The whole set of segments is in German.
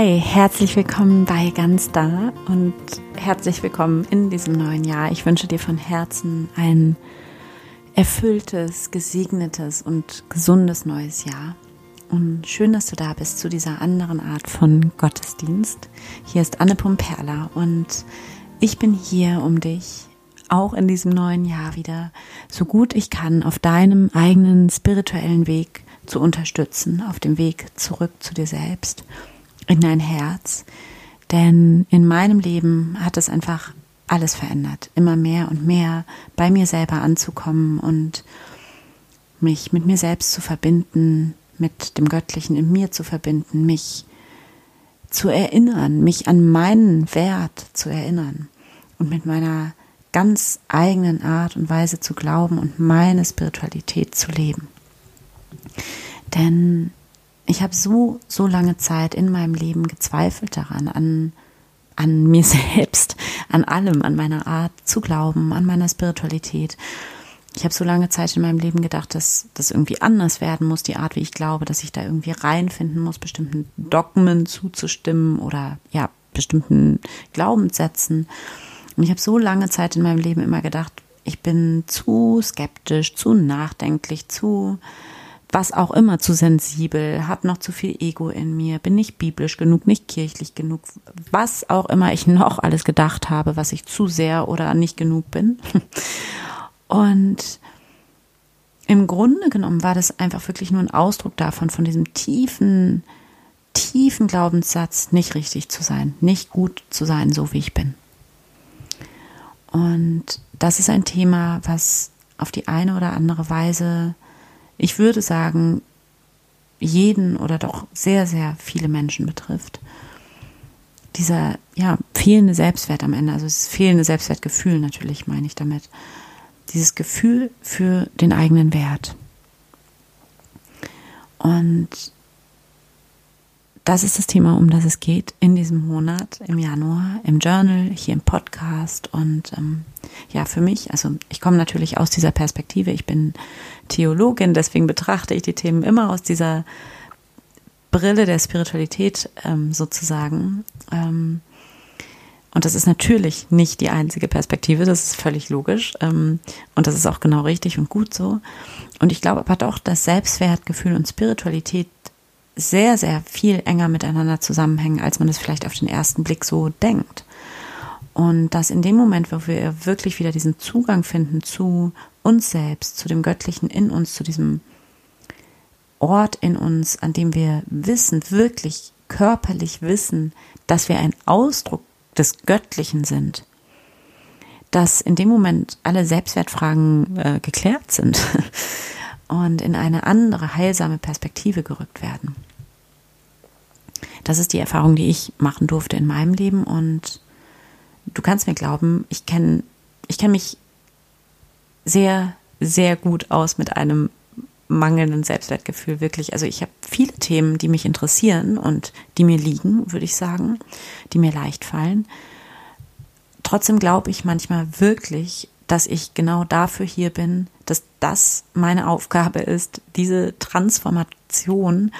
Hi, herzlich willkommen bei Ganz Da und herzlich willkommen in diesem neuen Jahr. Ich wünsche dir von Herzen ein erfülltes, gesegnetes und gesundes neues Jahr. Und schön, dass du da bist zu dieser anderen Art von Gottesdienst. Hier ist Anne Pumperla und ich bin hier, um dich auch in diesem neuen Jahr wieder so gut ich kann auf deinem eigenen spirituellen Weg zu unterstützen, auf dem Weg zurück zu dir selbst, in dein Herz. Denn in meinem Leben hat es einfach alles verändert, immer mehr und mehr bei mir selber anzukommen und mich mit mir selbst zu verbinden, mit dem Göttlichen in mir zu verbinden, mich zu erinnern, mich an meinen Wert zu erinnern und mit meiner ganz eigenen Art und Weise zu glauben und meine Spiritualität zu leben. Denn ich habe so, so lange Zeit in meinem Leben gezweifelt daran, an, an mir selbst, an allem, an meiner Art zu glauben, an meiner Spiritualität. Ich habe so lange Zeit in meinem Leben gedacht, dass das irgendwie anders werden muss, die Art, wie ich glaube, dass ich da irgendwie reinfinden muss, bestimmten Dogmen zuzustimmen oder ja, bestimmten Glaubenssätzen. Und ich habe so lange Zeit in meinem Leben immer gedacht, ich bin zu skeptisch, zu nachdenklich, zu was auch immer zu sensibel, habe noch zu viel Ego in mir, bin nicht biblisch genug, nicht kirchlich genug, was auch immer ich noch alles gedacht habe, was ich zu sehr oder nicht genug bin. Und im Grunde genommen war das einfach wirklich nur ein Ausdruck davon, von diesem tiefen, tiefen Glaubenssatz, nicht richtig zu sein, nicht gut zu sein, so wie ich bin. Und das ist ein Thema, was auf die eine oder andere Weise ich würde sagen, jeden oder doch sehr, sehr viele Menschen betrifft. Dieser, ja, fehlende Selbstwert am Ende, also das fehlende Selbstwertgefühl natürlich, meine ich damit. Dieses Gefühl für den eigenen Wert. Und das ist das Thema, um das es geht in diesem Monat, im Januar, im Journal, hier im Podcast. Und ähm, ja, für mich, also ich komme natürlich aus dieser Perspektive, ich bin Theologin, deswegen betrachte ich die Themen immer aus dieser Brille der Spiritualität ähm, sozusagen. Ähm, und das ist natürlich nicht die einzige Perspektive, das ist völlig logisch. Ähm, und das ist auch genau richtig und gut so. Und ich glaube aber doch, dass Selbstwertgefühl und Spiritualität sehr, sehr viel enger miteinander zusammenhängen, als man es vielleicht auf den ersten Blick so denkt. Und dass in dem Moment, wo wir wirklich wieder diesen Zugang finden zu uns selbst, zu dem Göttlichen in uns, zu diesem Ort in uns, an dem wir wissen, wirklich körperlich wissen, dass wir ein Ausdruck des Göttlichen sind, dass in dem Moment alle Selbstwertfragen äh, geklärt sind und in eine andere heilsame Perspektive gerückt werden. Das ist die Erfahrung, die ich machen durfte in meinem Leben und du kannst mir glauben, ich kenne ich kenn mich sehr, sehr gut aus mit einem mangelnden Selbstwertgefühl, wirklich. Also ich habe viele Themen, die mich interessieren und die mir liegen, würde ich sagen, die mir leicht fallen. Trotzdem glaube ich manchmal wirklich, dass ich genau dafür hier bin, dass das meine Aufgabe ist, diese Transformation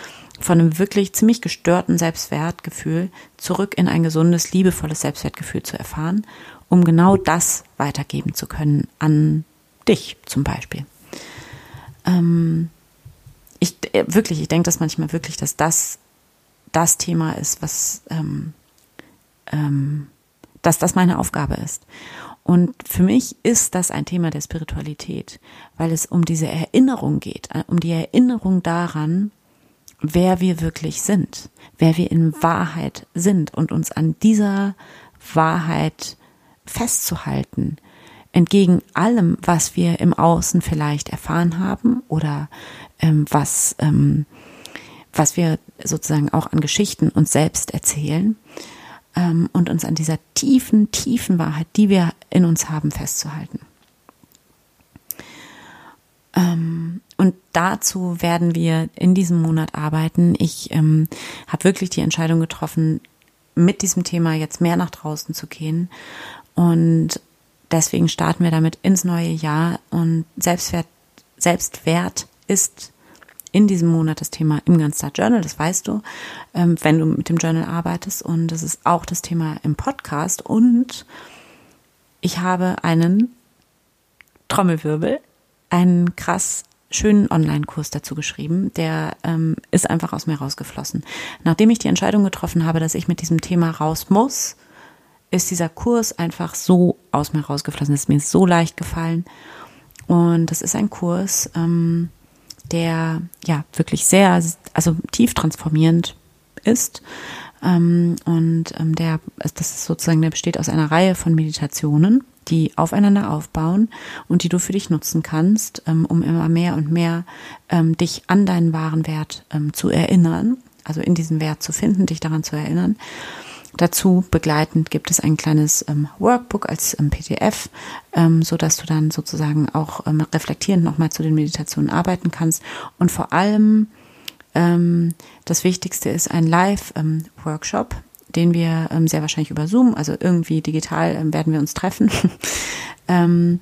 von einem wirklich ziemlich gestörten Selbstwertgefühl zurück in ein gesundes, liebevolles Selbstwertgefühl zu erfahren, um genau das weitergeben zu können an dich zum Beispiel. Ähm, ich äh, wirklich, ich denke das manchmal wirklich, dass das das Thema ist, was ähm, ähm, dass das meine Aufgabe ist. Und für mich ist das ein Thema der Spiritualität, weil es um diese Erinnerung geht, äh, um die Erinnerung daran, wer wir wirklich sind, wer wir in Wahrheit sind und uns an dieser Wahrheit festzuhalten, entgegen allem, was wir im Außen vielleicht erfahren haben oder ähm, was, ähm, was wir sozusagen auch an Geschichten uns selbst erzählen ähm, und uns an dieser tiefen, tiefen Wahrheit, die wir in uns haben, festzuhalten. Ähm, und dazu werden wir in diesem Monat arbeiten. Ich ähm, habe wirklich die Entscheidung getroffen, mit diesem Thema jetzt mehr nach draußen zu gehen. Und deswegen starten wir damit ins neue Jahr. Und Selbstwert, Selbstwert ist in diesem Monat das Thema im Ganztag Journal, das weißt du, ähm, wenn du mit dem Journal arbeitest. Und das ist auch das Thema im Podcast. Und ich habe einen Trommelwirbel, einen krass schönen Online-Kurs dazu geschrieben. Der ähm, ist einfach aus mir rausgeflossen. Nachdem ich die Entscheidung getroffen habe, dass ich mit diesem Thema raus muss, ist dieser Kurs einfach so aus mir rausgeflossen. Es ist mir so leicht gefallen. Und das ist ein Kurs, ähm, der ja wirklich sehr, also tief transformierend ist. Ähm, und ähm, der, das ist sozusagen, der besteht aus einer Reihe von Meditationen, die aufeinander aufbauen und die du für dich nutzen kannst, ähm, um immer mehr und mehr ähm, dich an deinen wahren Wert ähm, zu erinnern, also in diesen Wert zu finden, dich daran zu erinnern. Dazu begleitend gibt es ein kleines ähm, Workbook als ähm, PDF, ähm, so dass du dann sozusagen auch ähm, reflektierend nochmal zu den Meditationen arbeiten kannst. Und vor allem das Wichtigste ist ein Live-Workshop, den wir ähm, sehr wahrscheinlich über Zoom, also irgendwie digital ähm, werden wir uns treffen. ähm,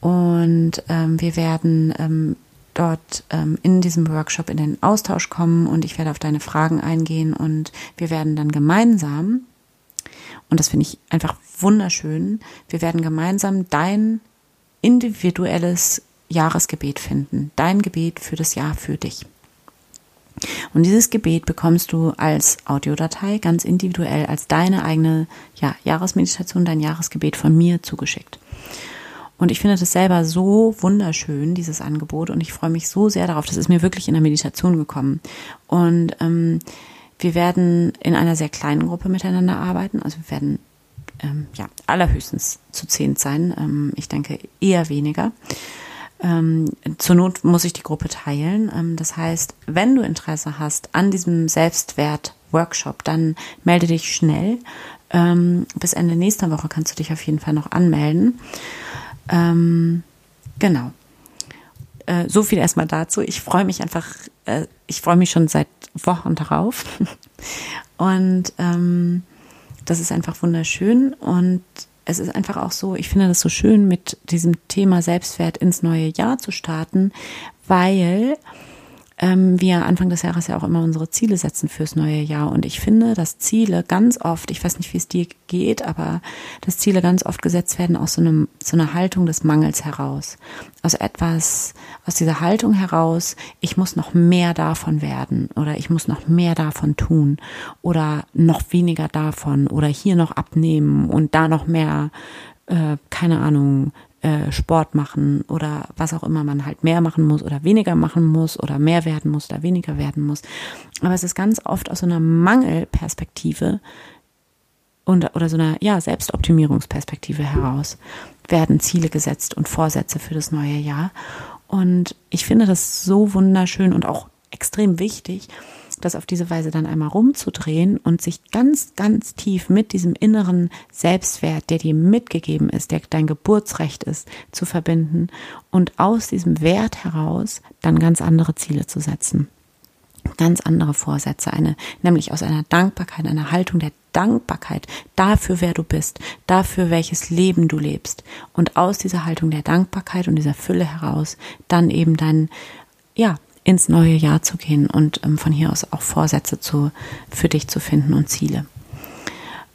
und ähm, wir werden ähm, dort ähm, in diesem Workshop in den Austausch kommen und ich werde auf deine Fragen eingehen und wir werden dann gemeinsam, und das finde ich einfach wunderschön, wir werden gemeinsam dein individuelles Jahresgebet finden, dein Gebet für das Jahr für dich. Und dieses Gebet bekommst du als Audiodatei ganz individuell als deine eigene ja, Jahresmeditation, dein Jahresgebet von mir zugeschickt. Und ich finde das selber so wunderschön, dieses Angebot. Und ich freue mich so sehr darauf. Das ist mir wirklich in der Meditation gekommen. Und ähm, wir werden in einer sehr kleinen Gruppe miteinander arbeiten. Also wir werden ähm, ja allerhöchstens zu zehn sein. Ähm, ich denke eher weniger. Ähm, zur Not muss ich die Gruppe teilen. Ähm, das heißt, wenn du Interesse hast an diesem Selbstwert-Workshop, dann melde dich schnell. Ähm, bis Ende nächster Woche kannst du dich auf jeden Fall noch anmelden. Ähm, genau. Äh, so viel erstmal dazu. Ich freue mich einfach, äh, ich freue mich schon seit Wochen darauf. und ähm, das ist einfach wunderschön. Und es ist einfach auch so, ich finde das so schön, mit diesem Thema Selbstwert ins neue Jahr zu starten, weil ähm, wir Anfang des Jahres ja auch immer unsere Ziele setzen fürs neue Jahr. Und ich finde, dass Ziele ganz oft, ich weiß nicht, wie es dir geht, aber dass Ziele ganz oft gesetzt werden aus so, einem, so einer Haltung des Mangels heraus. Aus etwas, aus dieser Haltung heraus, ich muss noch mehr davon werden oder ich muss noch mehr davon tun oder noch weniger davon oder hier noch abnehmen und da noch mehr, äh, keine Ahnung, äh, Sport machen oder was auch immer man halt mehr machen muss oder weniger machen muss oder mehr werden muss oder weniger werden muss. Aber es ist ganz oft aus so einer Mangelperspektive und, oder so einer ja, Selbstoptimierungsperspektive heraus werden Ziele gesetzt und Vorsätze für das neue Jahr. Und ich finde das so wunderschön und auch extrem wichtig, das auf diese Weise dann einmal rumzudrehen und sich ganz, ganz tief mit diesem inneren Selbstwert, der dir mitgegeben ist, der dein Geburtsrecht ist, zu verbinden und aus diesem Wert heraus dann ganz andere Ziele zu setzen. Ganz andere Vorsätze, eine, nämlich aus einer Dankbarkeit, einer Haltung der Dankbarkeit dafür, wer du bist, dafür, welches Leben du lebst. Und aus dieser Haltung der Dankbarkeit und dieser Fülle heraus dann eben dein, ja, ins neue Jahr zu gehen und ähm, von hier aus auch Vorsätze zu, für dich zu finden und Ziele.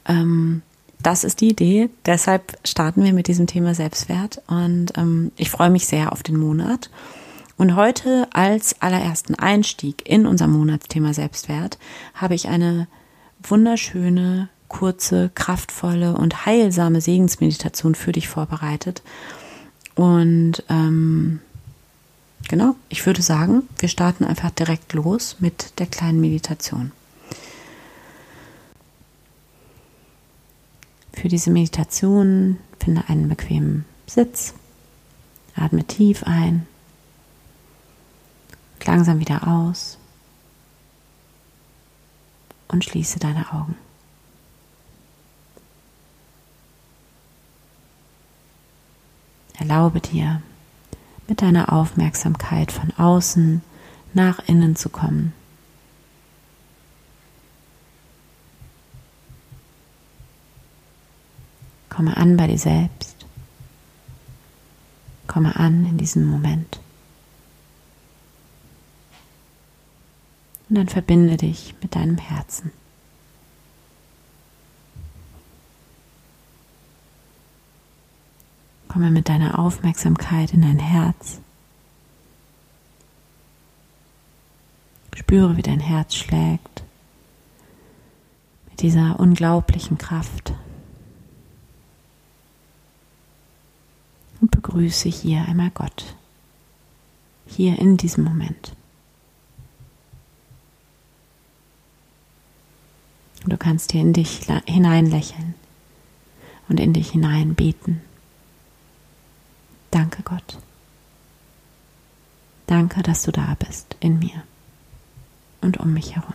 Ähm, das ist die Idee. Deshalb starten wir mit diesem Thema Selbstwert und ähm, ich freue mich sehr auf den Monat. Und heute als allerersten Einstieg in unser Monatsthema Selbstwert habe ich eine wunderschöne, kurze, kraftvolle und heilsame Segensmeditation für dich vorbereitet. Und ähm, genau, ich würde sagen, wir starten einfach direkt los mit der kleinen Meditation. Für diese Meditation finde einen bequemen Sitz, atme tief ein, langsam wieder aus und schließe deine Augen. Erlaube dir, mit deiner Aufmerksamkeit von außen nach innen zu kommen. Komme an bei dir selbst. Komme an in diesem Moment. Und dann verbinde dich mit deinem Herzen. Komme mit deiner Aufmerksamkeit in dein Herz. Spüre, wie dein Herz schlägt. Mit dieser unglaublichen Kraft. Und begrüße hier einmal Gott. Hier in diesem Moment. Du kannst hier in dich hinein lächeln und in dich hinein beten. Danke Gott. Danke, dass du da bist in mir und um mich herum.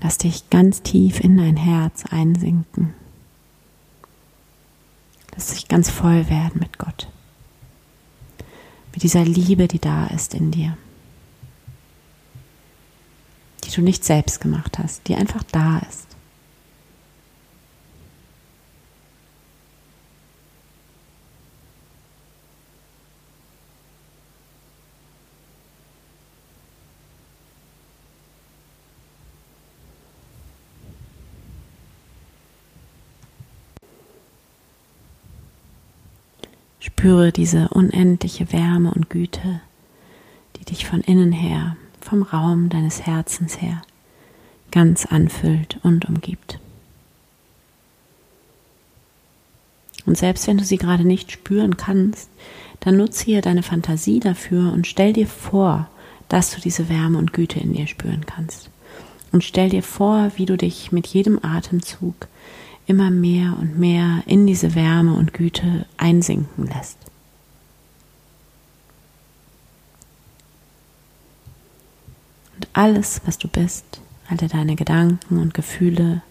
Lass dich ganz tief in dein Herz einsinken. Lass dich ganz voll werden mit Gott. Mit dieser Liebe, die da ist in dir. Du nicht selbst gemacht hast, die einfach da ist. Spüre diese unendliche Wärme und Güte, die dich von innen her, vom Raum deines Herzens her, ganz anfüllt und umgibt. Und selbst wenn du sie gerade nicht spüren kannst, dann nutze hier deine Fantasie dafür und stell dir vor, dass du diese Wärme und Güte in dir spüren kannst. Und stell dir vor, wie du dich mit jedem Atemzug immer mehr und mehr in diese Wärme und Güte einsinken lässt. Und alles, was du bist, alle deine Gedanken und Gefühle,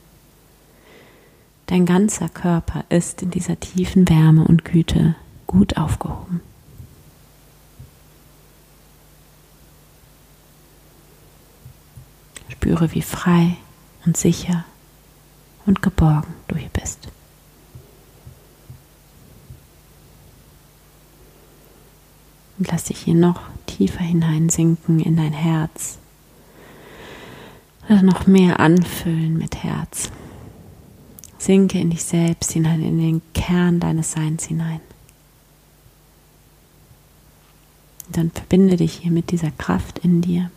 dein ganzer Körper ist in dieser tiefen Wärme und Güte gut aufgehoben. Spüre, wie frei und sicher und geborgen du hier bist. Und lass dich hier noch tiefer hineinsinken in dein Herz. Noch mehr anfüllen mit Herz. Sinke in dich selbst hinein, in den Kern deines Seins hinein. Und dann verbinde dich hier mit dieser Kraft in dir.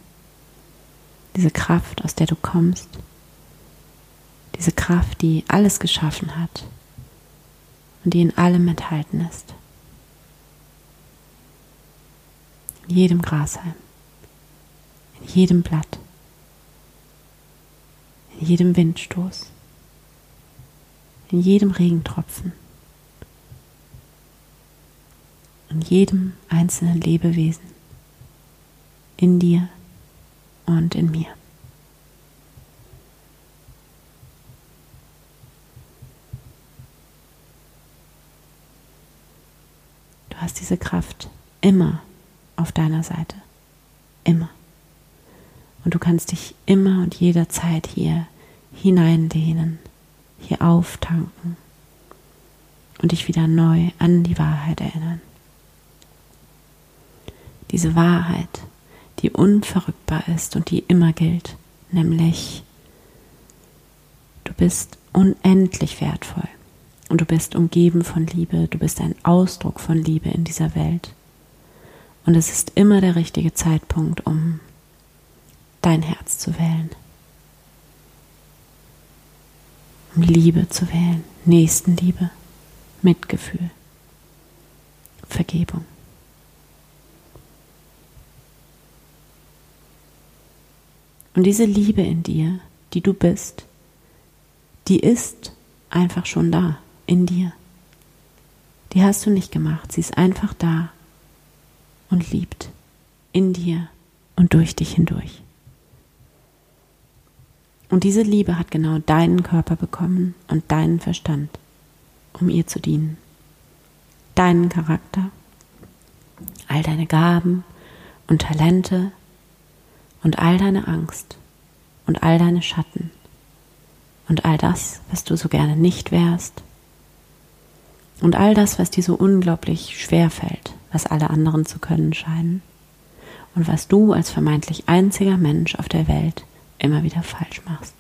Diese Kraft, aus der du kommst diese Kraft, die alles geschaffen hat und die in allem enthalten ist. In jedem Grashalm, in jedem Blatt, in jedem Windstoß, in jedem Regentropfen, in jedem einzelnen Lebewesen, in dir und in mir. Du hast diese Kraft immer auf deiner Seite. Immer. Und du kannst dich immer und jederzeit hier hineinlehnen, hier auftanken und dich wieder neu an die Wahrheit erinnern. Diese Wahrheit, die unverrückbar ist und die immer gilt, nämlich du bist unendlich wertvoll. Und du bist umgeben von Liebe, du bist ein Ausdruck von Liebe in dieser Welt. Und es ist immer der richtige Zeitpunkt, um dein Herz zu wählen. Um Liebe zu wählen, Nächstenliebe, Mitgefühl, Vergebung. Und diese Liebe in dir, die du bist, die ist einfach schon da in dir. Die hast du nicht gemacht, sie ist einfach da und liebt in dir und durch dich hindurch. Und diese Liebe hat genau deinen Körper bekommen und deinen Verstand, um ihr zu dienen. Deinen Charakter, all deine Gaben und Talente und all deine Angst und all deine Schatten und all das, was du so gerne nicht wärst und all das, was dir so unglaublich schwer fällt, was alle anderen zu können scheinen und was du als vermeintlich einziger Mensch auf der Welt immer wieder falsch machst.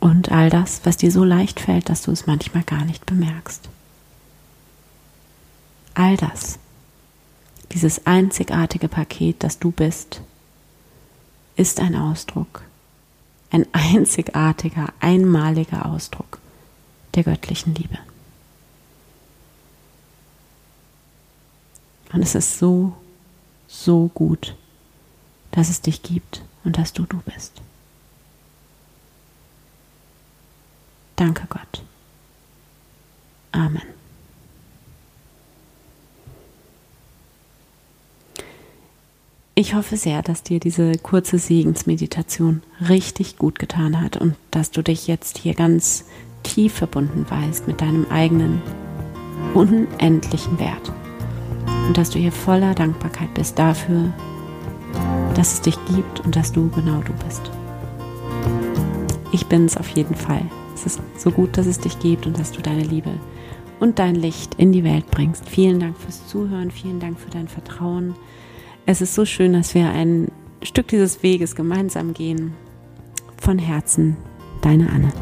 Und all das, was dir so leicht fällt, dass du es manchmal gar nicht bemerkst. All das, dieses einzigartige Paket, das du bist, ist ein Ausdruck, ein einzigartiger, einmaliger Ausdruck der göttlichen Liebe. Und es ist so, so gut, dass es dich gibt und dass du du bist. Danke Gott. Amen. Ich hoffe sehr, dass dir diese kurze Segensmeditation richtig gut getan hat und dass du dich jetzt hier ganz tief verbunden weißt mit deinem eigenen unendlichen Wert und dass du hier voller Dankbarkeit bist dafür, dass es dich gibt und dass du genau du bist. Ich bin es auf jeden Fall. Es ist so gut, dass es dich gibt und dass du deine Liebe und dein Licht in die Welt bringst. Vielen Dank fürs Zuhören, vielen Dank für dein Vertrauen. Es ist so schön, dass wir ein Stück dieses Weges gemeinsam gehen. Von Herzen, deine Anne.